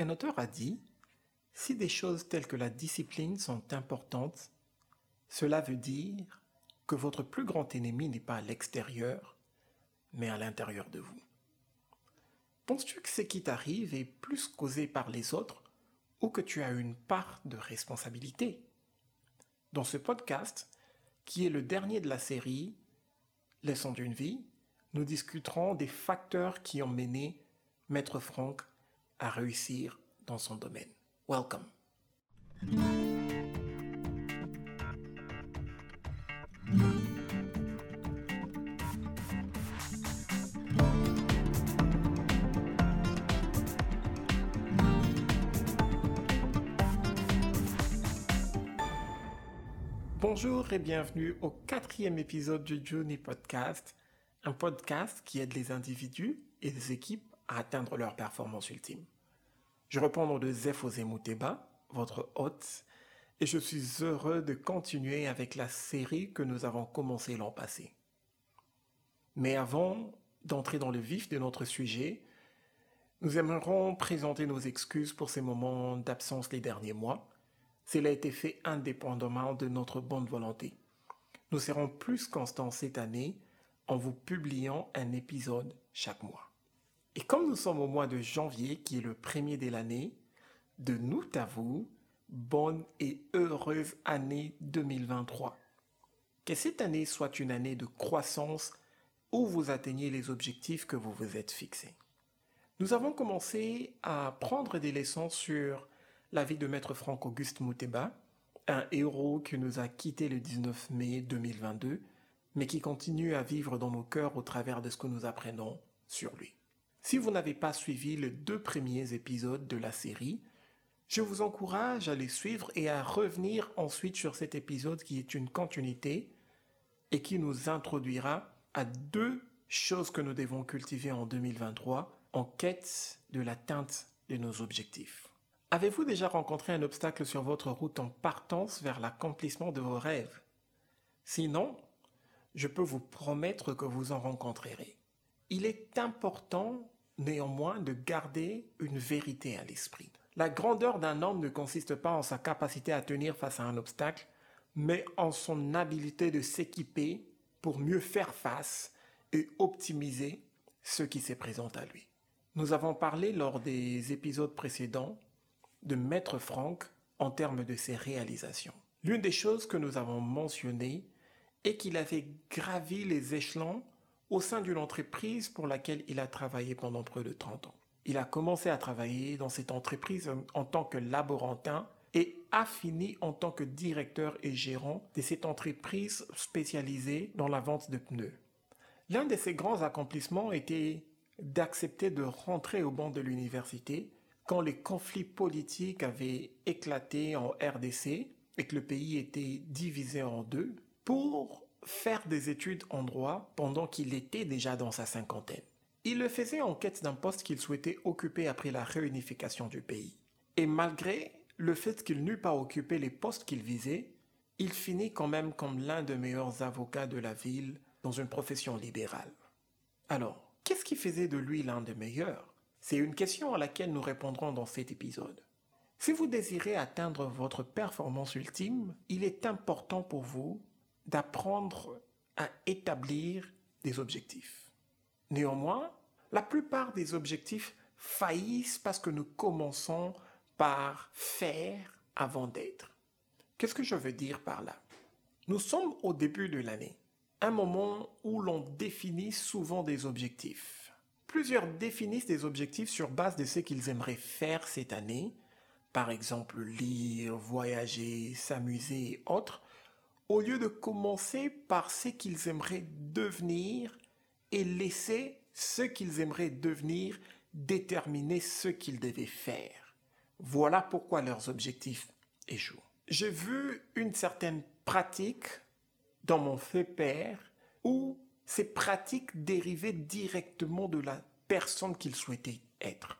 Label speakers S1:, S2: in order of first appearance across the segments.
S1: Un auteur a dit, si des choses telles que la discipline sont importantes, cela veut dire que votre plus grand ennemi n'est pas à l'extérieur, mais à l'intérieur de vous. Penses-tu que ce qui t'arrive est plus causé par les autres ou que tu as une part de responsabilité? Dans ce podcast, qui est le dernier de la série Leçon d'une vie, nous discuterons des facteurs qui ont mené Maître Franck à réussir dans son domaine. Welcome. Bonjour et bienvenue au quatrième épisode du Journey Podcast, un podcast qui aide les individus et les équipes à atteindre leur performance ultime. Je reprends de Zeph Mouteba, votre hôte, et je suis heureux de continuer avec la série que nous avons commencé l'an passé. Mais avant d'entrer dans le vif de notre sujet, nous aimerons présenter nos excuses pour ces moments d'absence les derniers mois. Cela a été fait indépendamment de notre bonne volonté. Nous serons plus constants cette année en vous publiant un épisode chaque mois. Et comme nous sommes au mois de janvier, qui est le premier de l'année, de nous à vous, bonne et heureuse année 2023. Que cette année soit une année de croissance où vous atteignez les objectifs que vous vous êtes fixés. Nous avons commencé à prendre des leçons sur la vie de Maître Franck Auguste Mouteba, un héros qui nous a quittés le 19 mai 2022, mais qui continue à vivre dans nos cœurs au travers de ce que nous apprenons sur lui. Si vous n'avez pas suivi les deux premiers épisodes de la série, je vous encourage à les suivre et à revenir ensuite sur cet épisode qui est une continuité et qui nous introduira à deux choses que nous devons cultiver en 2023 en quête de l'atteinte de nos objectifs. Avez-vous déjà rencontré un obstacle sur votre route en partance vers l'accomplissement de vos rêves? Sinon, je peux vous promettre que vous en rencontrerez. Il est important néanmoins de garder une vérité à l'esprit. La grandeur d'un homme ne consiste pas en sa capacité à tenir face à un obstacle, mais en son habileté de s'équiper pour mieux faire face et optimiser ce qui se présente à lui. Nous avons parlé lors des épisodes précédents de Maître Franck en termes de ses réalisations. L'une des choses que nous avons mentionnées est qu'il avait gravi les échelons au sein d'une entreprise pour laquelle il a travaillé pendant près de 30 ans. Il a commencé à travailler dans cette entreprise en tant que laborantin et a fini en tant que directeur et gérant de cette entreprise spécialisée dans la vente de pneus. L'un de ses grands accomplissements était d'accepter de rentrer au banc de l'université quand les conflits politiques avaient éclaté en RDC et que le pays était divisé en deux pour faire des études en droit pendant qu'il était déjà dans sa cinquantaine. Il le faisait en quête d'un poste qu'il souhaitait occuper après la réunification du pays. Et malgré le fait qu'il n'eût pas occupé les postes qu'il visait, il finit quand même comme l'un des meilleurs avocats de la ville dans une profession libérale. Alors, qu'est-ce qui faisait de lui l'un des meilleurs? C'est une question à laquelle nous répondrons dans cet épisode. Si vous désirez atteindre votre performance ultime, il est important pour vous d'apprendre à établir des objectifs. Néanmoins, la plupart des objectifs faillissent parce que nous commençons par faire avant d'être. Qu'est-ce que je veux dire par là? Nous sommes au début de l'année, un moment où l'on définit souvent des objectifs. Plusieurs définissent des objectifs sur base de ce qu'ils aimeraient faire cette année, par exemple lire, voyager, s'amuser et autres, au lieu de commencer par ce qu'ils aimeraient devenir et laisser ce qu'ils aimeraient devenir déterminer ce qu'ils devaient faire. Voilà pourquoi leurs objectifs échouent. J'ai vu une certaine pratique dans mon fait père où ces pratiques dérivaient directement de la personne qu'il souhaitait être.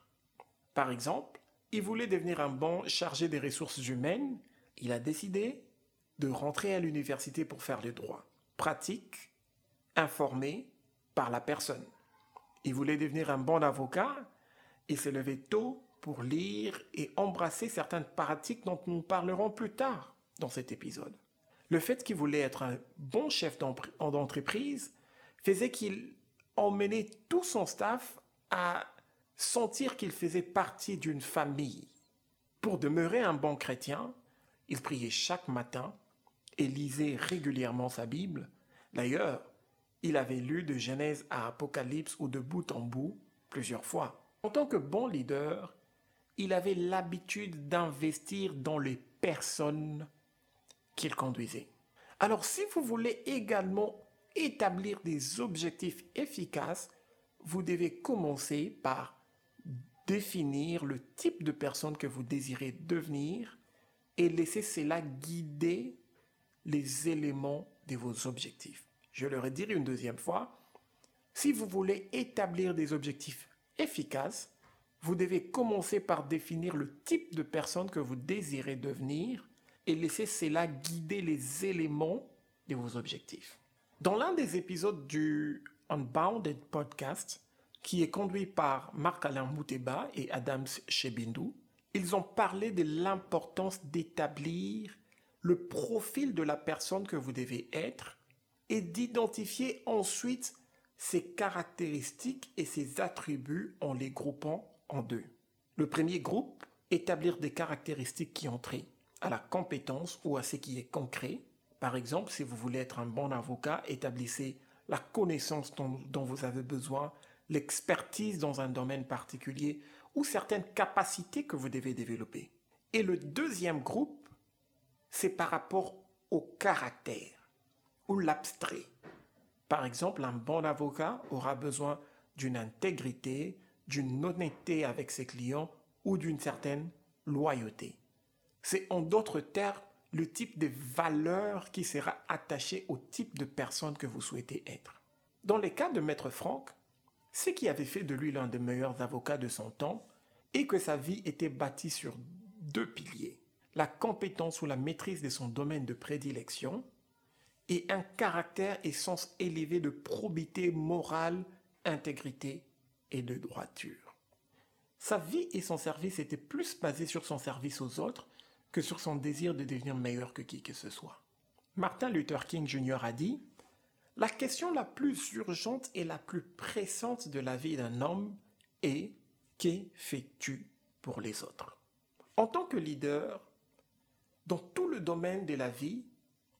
S1: Par exemple, il voulait devenir un bon chargé des ressources humaines. Il a décidé de rentrer à l'université pour faire le droit. Pratique, informé par la personne. Il voulait devenir un bon avocat, il s'est levé tôt pour lire et embrasser certaines pratiques dont nous parlerons plus tard dans cet épisode. Le fait qu'il voulait être un bon chef d'entreprise faisait qu'il emmenait tout son staff à sentir qu'il faisait partie d'une famille. Pour demeurer un bon chrétien, il priait chaque matin et lisait régulièrement sa Bible. D'ailleurs, il avait lu de Genèse à Apocalypse ou de bout en bout plusieurs fois. En tant que bon leader, il avait l'habitude d'investir dans les personnes qu'il conduisait. Alors si vous voulez également établir des objectifs efficaces, vous devez commencer par définir le type de personne que vous désirez devenir et laisser cela guider les éléments de vos objectifs. Je le redire une deuxième fois. Si vous voulez établir des objectifs efficaces, vous devez commencer par définir le type de personne que vous désirez devenir et laisser cela guider les éléments de vos objectifs. Dans l'un des épisodes du Unbounded podcast, qui est conduit par Marc-Alain Mouteba et Adams Shebindou, ils ont parlé de l'importance d'établir le profil de la personne que vous devez être et d'identifier ensuite ses caractéristiques et ses attributs en les groupant en deux. Le premier groupe, établir des caractéristiques qui ont trait à la compétence ou à ce qui est concret. Par exemple, si vous voulez être un bon avocat, établissez la connaissance dont, dont vous avez besoin, l'expertise dans un domaine particulier ou certaines capacités que vous devez développer. Et le deuxième groupe, c'est par rapport au caractère ou l'abstrait. Par exemple, un bon avocat aura besoin d'une intégrité, d'une honnêteté avec ses clients ou d'une certaine loyauté. C'est en d'autres termes le type de valeur qui sera attaché au type de personne que vous souhaitez être. Dans les cas de Maître Franck, ce qui avait fait de lui l'un des meilleurs avocats de son temps est que sa vie était bâtie sur deux piliers. La compétence ou la maîtrise de son domaine de prédilection et un caractère et sens élevé de probité morale, intégrité et de droiture. Sa vie et son service étaient plus basés sur son service aux autres que sur son désir de devenir meilleur que qui que ce soit. Martin Luther King Jr. a dit La question la plus urgente et la plus pressante de la vie d'un homme est Que fais-tu pour les autres? En tant que leader, dans tout le domaine de la vie,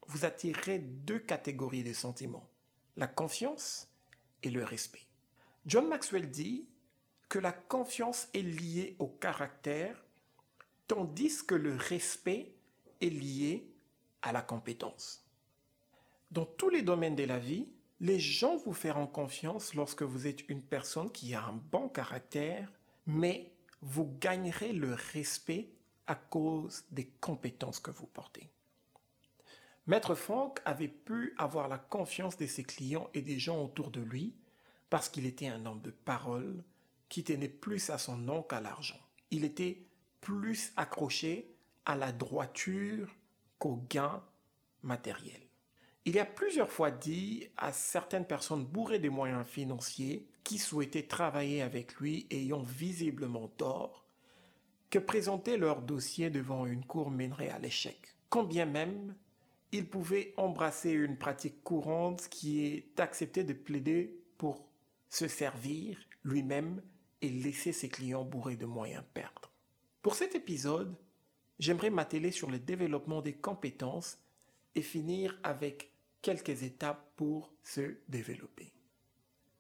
S1: vous attirez deux catégories de sentiments, la confiance et le respect. John Maxwell dit que la confiance est liée au caractère, tandis que le respect est lié à la compétence. Dans tous les domaines de la vie, les gens vous feront confiance lorsque vous êtes une personne qui a un bon caractère, mais vous gagnerez le respect à cause des compétences que vous portez. Maître Franck avait pu avoir la confiance de ses clients et des gens autour de lui parce qu'il était un homme de parole qui tenait plus à son nom qu'à l'argent. Il était plus accroché à la droiture qu'au gain matériel. Il a plusieurs fois dit à certaines personnes bourrées de moyens financiers qui souhaitaient travailler avec lui ayant visiblement tort que présenter leur dossier devant une cour mènerait à l'échec. Combien même il pouvait embrasser une pratique courante qui est d'accepter de plaider pour se servir lui-même et laisser ses clients bourrés de moyens perdre. Pour cet épisode, j'aimerais m'atteler sur le développement des compétences et finir avec quelques étapes pour se développer.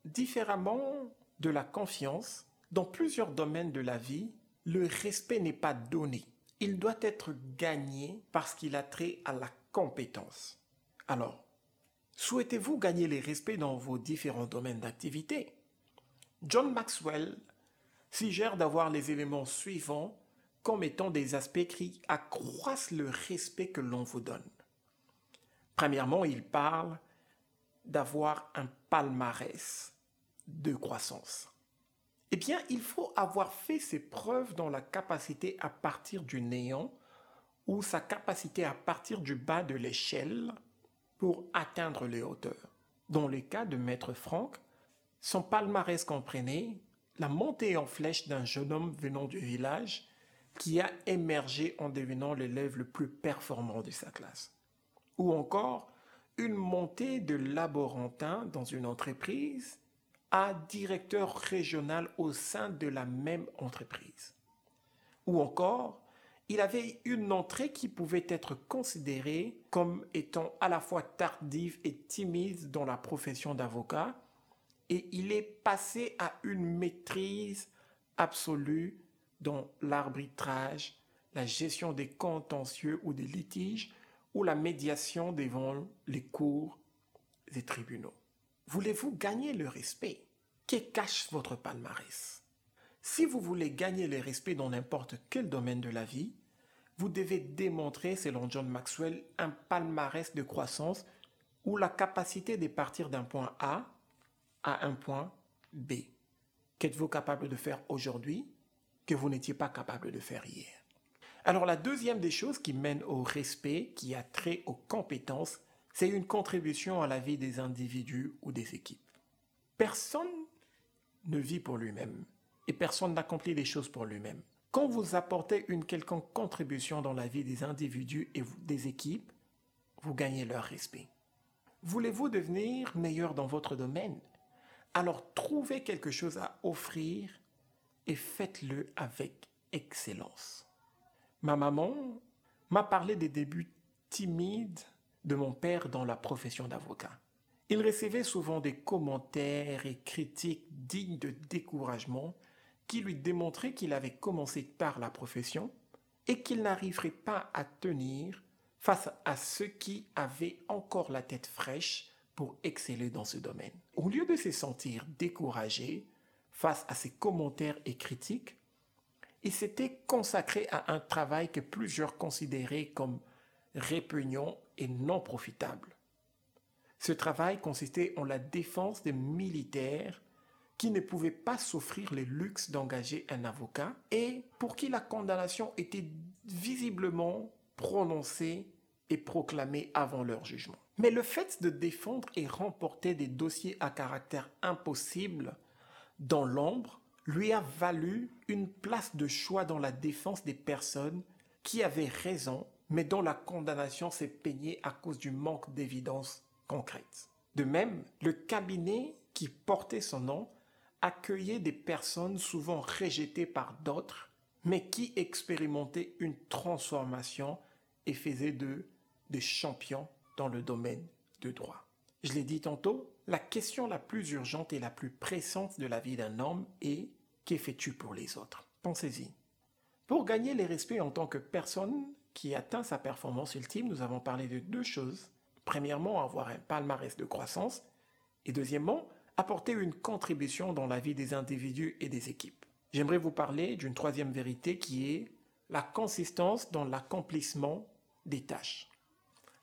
S1: Différemment de la confiance, dans plusieurs domaines de la vie, le respect n'est pas donné. Il doit être gagné parce qu'il a trait à la compétence. Alors, Souhaitez-vous gagner les respects dans vos différents domaines d'activité? John Maxwell suggère d'avoir les éléments suivants comme étant des aspects qui accroissent le respect que l'on vous donne. Premièrement, il parle d'avoir un palmarès de croissance. Eh bien, il faut avoir fait ses preuves dans la capacité à partir du néant ou sa capacité à partir du bas de l'échelle pour atteindre les hauteurs. Dans le cas de Maître Franck, son palmarès comprenait la montée en flèche d'un jeune homme venant du village qui a émergé en devenant l'élève le plus performant de sa classe. Ou encore une montée de laborantin dans une entreprise à directeur régional au sein de la même entreprise. Ou encore, il avait une entrée qui pouvait être considérée comme étant à la fois tardive et timide dans la profession d'avocat, et il est passé à une maîtrise absolue dans l'arbitrage, la gestion des contentieux ou des litiges, ou la médiation devant les cours et tribunaux. Voulez-vous gagner le respect Que cache votre palmarès? Si vous voulez gagner le respect dans n'importe quel domaine de la vie, vous devez démontrer, selon John Maxwell, un palmarès de croissance ou la capacité de partir d'un point A à un point B. Qu'êtes-vous capable de faire aujourd'hui que vous n'étiez pas capable de faire hier? Alors la deuxième des choses qui mène au respect, qui a trait aux compétences, c'est une contribution à la vie des individus ou des équipes. Personne ne vit pour lui-même et personne n'accomplit les choses pour lui-même. Quand vous apportez une quelconque contribution dans la vie des individus et des équipes, vous gagnez leur respect. Voulez-vous devenir meilleur dans votre domaine? Alors trouvez quelque chose à offrir et faites-le avec excellence. Ma maman m'a parlé des débuts timides de mon père dans la profession d'avocat. Il recevait souvent des commentaires et critiques dignes de découragement qui lui démontraient qu'il avait commencé par la profession et qu'il n'arriverait pas à tenir face à ceux qui avaient encore la tête fraîche pour exceller dans ce domaine. Au lieu de se sentir découragé face à ces commentaires et critiques, il s'était consacré à un travail que plusieurs considéraient comme répugnant et non profitable. Ce travail consistait en la défense des militaires qui ne pouvaient pas s'offrir le luxe d'engager un avocat et pour qui la condamnation était visiblement prononcée et proclamée avant leur jugement. Mais le fait de défendre et remporter des dossiers à caractère impossible dans l'ombre lui a valu une place de choix dans la défense des personnes qui avaient raison mais dont la condamnation s'est peignée à cause du manque d'évidence concrète. De même, le cabinet qui portait son nom accueillait des personnes souvent rejetées par d'autres, mais qui expérimentaient une transformation et faisaient d'eux des champions dans le domaine de droit. Je l'ai dit tantôt, la question la plus urgente et la plus pressante de la vie d'un homme est que fais-tu pour les autres? Pensez-y. Pour gagner les respects en tant que personne, qui atteint sa performance ultime, nous avons parlé de deux choses. Premièrement, avoir un palmarès de croissance et deuxièmement, apporter une contribution dans la vie des individus et des équipes. J'aimerais vous parler d'une troisième vérité qui est la consistance dans l'accomplissement des tâches.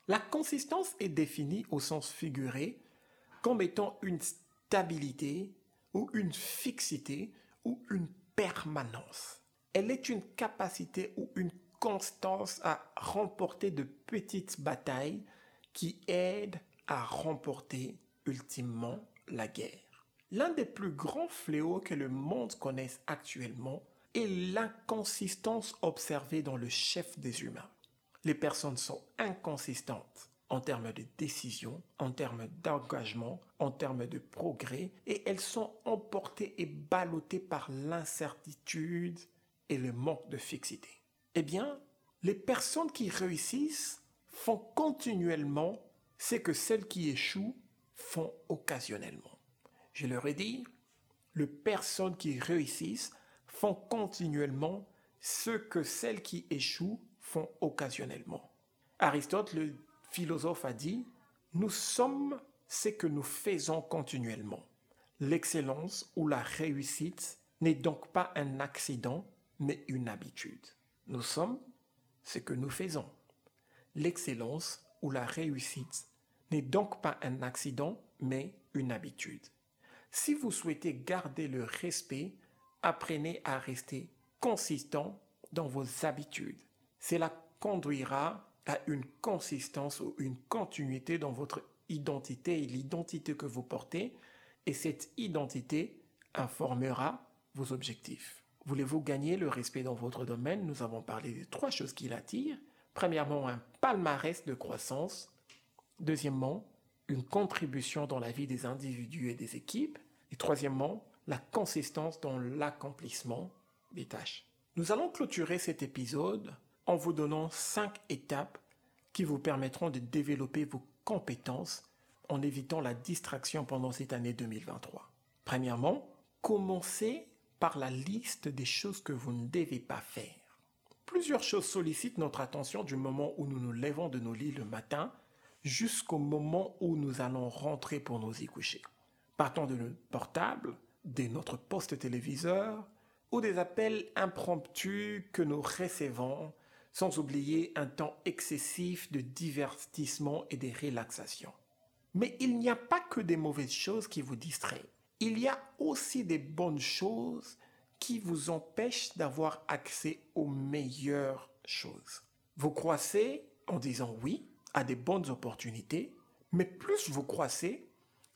S1: La consistance est définie au sens figuré comme étant une stabilité ou une fixité ou une permanence. Elle est une capacité ou une constance à remporter de petites batailles qui aident à remporter ultimement la guerre. L'un des plus grands fléaux que le monde connaisse actuellement est l'inconsistance observée dans le chef des humains. Les personnes sont inconsistantes en termes de décision, en termes d'engagement, en termes de progrès, et elles sont emportées et ballottées par l'incertitude et le manque de fixité. Eh bien, les personnes qui réussissent font continuellement ce que celles qui échouent font occasionnellement. Je leur ai dit, les personnes qui réussissent font continuellement ce que celles qui échouent font occasionnellement. Aristote, le philosophe, a dit, nous sommes ce que nous faisons continuellement. L'excellence ou la réussite n'est donc pas un accident, mais une habitude. Nous sommes ce que nous faisons. L'excellence ou la réussite n'est donc pas un accident, mais une habitude. Si vous souhaitez garder le respect, apprenez à rester consistant dans vos habitudes. Cela conduira à une consistance ou une continuité dans votre identité et l'identité que vous portez, et cette identité informera vos objectifs. Voulez-vous gagner le respect dans votre domaine? Nous avons parlé des trois choses qui l'attirent. Premièrement, un palmarès de croissance. Deuxièmement, une contribution dans la vie des individus et des équipes. Et troisièmement, la consistance dans l'accomplissement des tâches. Nous allons clôturer cet épisode en vous donnant cinq étapes qui vous permettront de développer vos compétences en évitant la distraction pendant cette année 2023. Premièrement, commencez par la liste des choses que vous ne devez pas faire. Plusieurs choses sollicitent notre attention du moment où nous nous levons de nos lits le matin jusqu'au moment où nous allons rentrer pour nous y coucher. Partant de notre portable, de notre poste téléviseur ou des appels impromptus que nous recevons, sans oublier un temps excessif de divertissement et de relaxation. Mais il n'y a pas que des mauvaises choses qui vous distraient. Il y a aussi des bonnes choses qui vous empêchent d'avoir accès aux meilleures choses. Vous croissez en disant oui à des bonnes opportunités, mais plus vous croissez,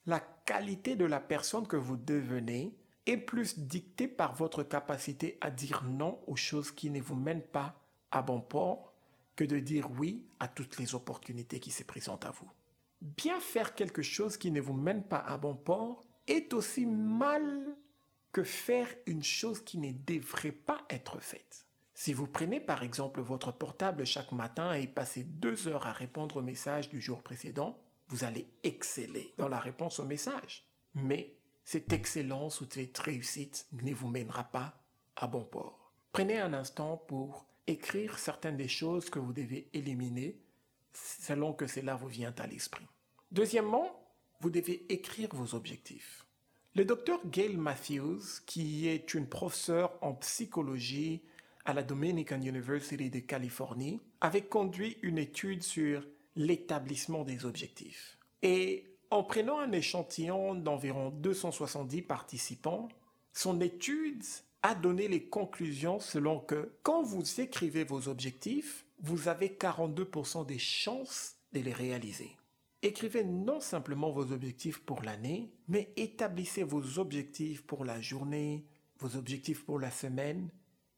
S1: la qualité de la personne que vous devenez est plus dictée par votre capacité à dire non aux choses qui ne vous mènent pas à bon port que de dire oui à toutes les opportunités qui se présentent à vous. Bien faire quelque chose qui ne vous mène pas à bon port est aussi mal que faire une chose qui ne devrait pas être faite. Si vous prenez par exemple votre portable chaque matin et passez deux heures à répondre aux messages du jour précédent, vous allez exceller dans la réponse aux messages. Mais cette excellence ou cette réussite ne vous mènera pas à bon port. Prenez un instant pour écrire certaines des choses que vous devez éliminer selon que cela vous vient à l'esprit. Deuxièmement, vous devez écrire vos objectifs. Le docteur Gail Matthews, qui est une professeure en psychologie à la Dominican University de Californie, avait conduit une étude sur l'établissement des objectifs. Et en prenant un échantillon d'environ 270 participants, son étude a donné les conclusions selon que quand vous écrivez vos objectifs, vous avez 42% des chances de les réaliser. Écrivez non simplement vos objectifs pour l'année, mais établissez vos objectifs pour la journée, vos objectifs pour la semaine,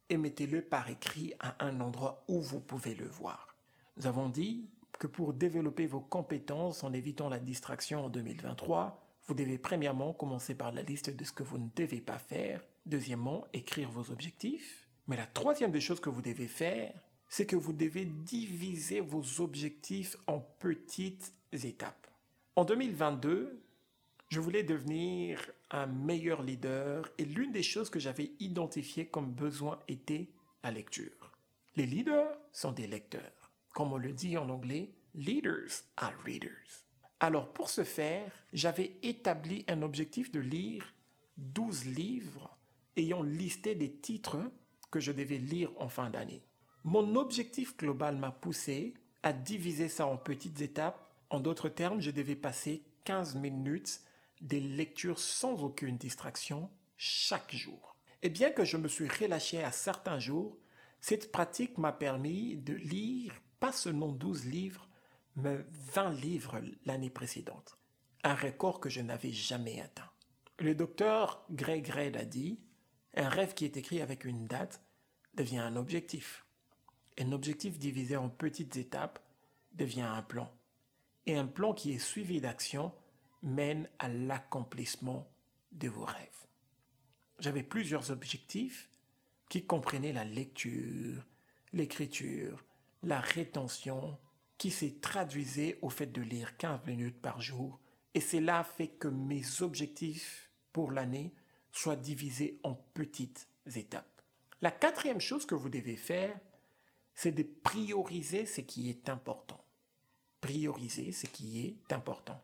S1: et mettez-le par écrit à un endroit où vous pouvez le voir. Nous avons dit que pour développer vos compétences en évitant la distraction en 2023, vous devez premièrement commencer par la liste de ce que vous ne devez pas faire, deuxièmement écrire vos objectifs, mais la troisième des choses que vous devez faire, c'est que vous devez diviser vos objectifs en petites étapes. En 2022, je voulais devenir un meilleur leader et l'une des choses que j'avais identifiées comme besoin était la lecture. Les leaders sont des lecteurs. Comme on le dit en anglais, leaders are readers. Alors pour ce faire, j'avais établi un objectif de lire 12 livres ayant listé des titres que je devais lire en fin d'année. Mon objectif global m'a poussé à diviser ça en petites étapes. En d'autres termes, je devais passer 15 minutes des lectures sans aucune distraction chaque jour. Et bien que je me suis relâché à certains jours, cette pratique m'a permis de lire pas seulement 12 livres, mais 20 livres l'année précédente. Un record que je n'avais jamais atteint. Le docteur Greg Red a dit, un rêve qui est écrit avec une date devient un objectif. Un objectif divisé en petites étapes devient un plan. Et un plan qui est suivi d'action mène à l'accomplissement de vos rêves. J'avais plusieurs objectifs qui comprenaient la lecture, l'écriture, la rétention, qui s'est traduisait au fait de lire 15 minutes par jour. Et cela fait que mes objectifs pour l'année soient divisés en petites étapes. La quatrième chose que vous devez faire, c'est de prioriser ce qui est important. Prioriser ce qui est important.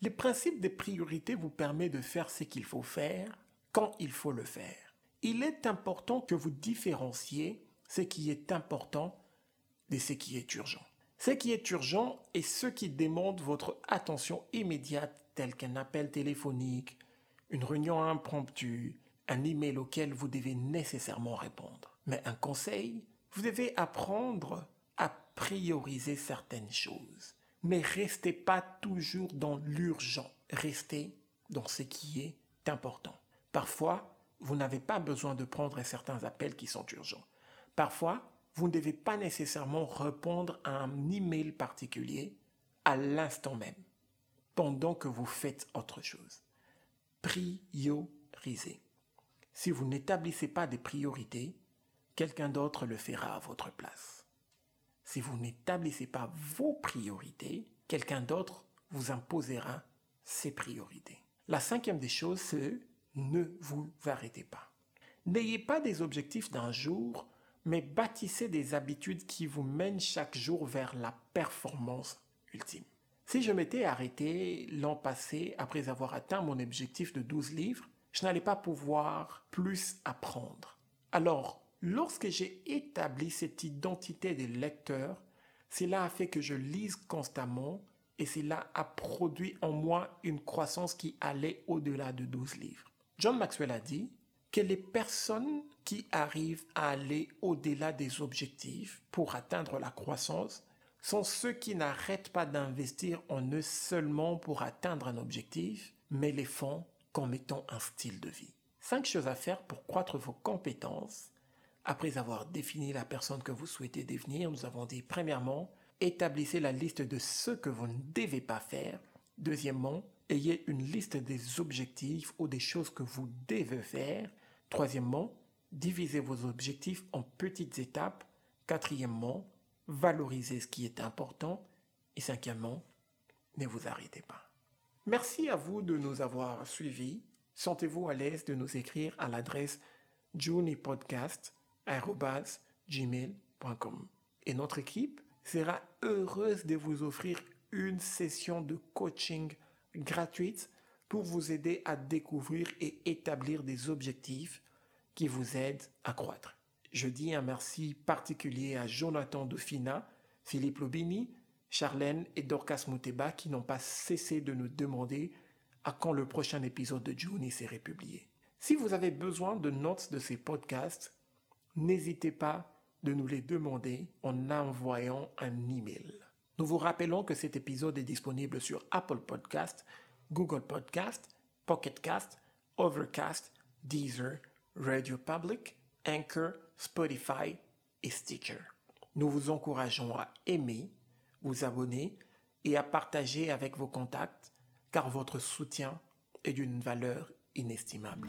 S1: Le principe de priorité vous permet de faire ce qu'il faut faire quand il faut le faire. Il est important que vous différenciez ce qui est important de ce qui est urgent. Ce qui est urgent est ce qui demande votre attention immédiate, tel qu'un appel téléphonique, une réunion impromptue, un email auquel vous devez nécessairement répondre. Mais un conseil, vous devez apprendre prioriser certaines choses. Mais restez pas toujours dans l'urgent. Restez dans ce qui est important. Parfois, vous n'avez pas besoin de prendre certains appels qui sont urgents. Parfois, vous ne devez pas nécessairement répondre à un email particulier à l'instant même, pendant que vous faites autre chose. Priorisez. Si vous n'établissez pas des priorités, quelqu'un d'autre le fera à votre place. Si vous n'établissez pas vos priorités, quelqu'un d'autre vous imposera ses priorités. La cinquième des choses, c'est ne vous arrêtez pas. N'ayez pas des objectifs d'un jour, mais bâtissez des habitudes qui vous mènent chaque jour vers la performance ultime. Si je m'étais arrêté l'an passé après avoir atteint mon objectif de 12 livres, je n'allais pas pouvoir plus apprendre. Alors, lorsque j'ai établi cette identité des lecteurs, cela a fait que je lise constamment et cela a produit en moi une croissance qui allait au-delà de 12 livres. John Maxwell a dit que les personnes qui arrivent à aller au-delà des objectifs pour atteindre la croissance sont ceux qui n'arrêtent pas d'investir en eux seulement pour atteindre un objectif, mais les font comme étant un style de vie. Cinq choses à faire pour croître vos compétences. Après avoir défini la personne que vous souhaitez devenir, nous avons dit premièrement, établissez la liste de ce que vous ne devez pas faire. Deuxièmement, ayez une liste des objectifs ou des choses que vous devez faire. Troisièmement, divisez vos objectifs en petites étapes. Quatrièmement, valorisez ce qui est important. Et cinquièmement, ne vous arrêtez pas. Merci à vous de nous avoir suivis. Sentez-vous à l'aise de nous écrire à l'adresse junipodcast.gmail.com. Et notre équipe sera heureuse de vous offrir une session de coaching gratuite pour vous aider à découvrir et établir des objectifs qui vous aident à croître. Je dis un merci particulier à Jonathan Dauphina, Philippe Lobini, Charlène et Dorcas Mouteba qui n'ont pas cessé de nous demander à quand le prochain épisode de Juni serait publié. Si vous avez besoin de notes de ces podcasts, n'hésitez pas de nous les demander en envoyant un email. Nous vous rappelons que cet épisode est disponible sur Apple Podcast, Google Podcast, Pocket Cast, Overcast, Deezer, Radio Public, Anchor, Spotify et Stitcher. Nous vous encourageons à aimer, vous abonner et à partager avec vos contacts car votre soutien est d'une valeur inestimable.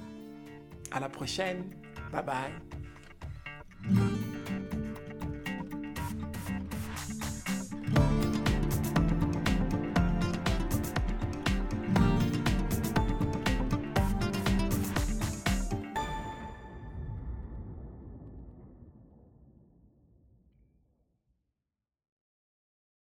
S1: À la prochaine. Bye bye. Mm-hmm.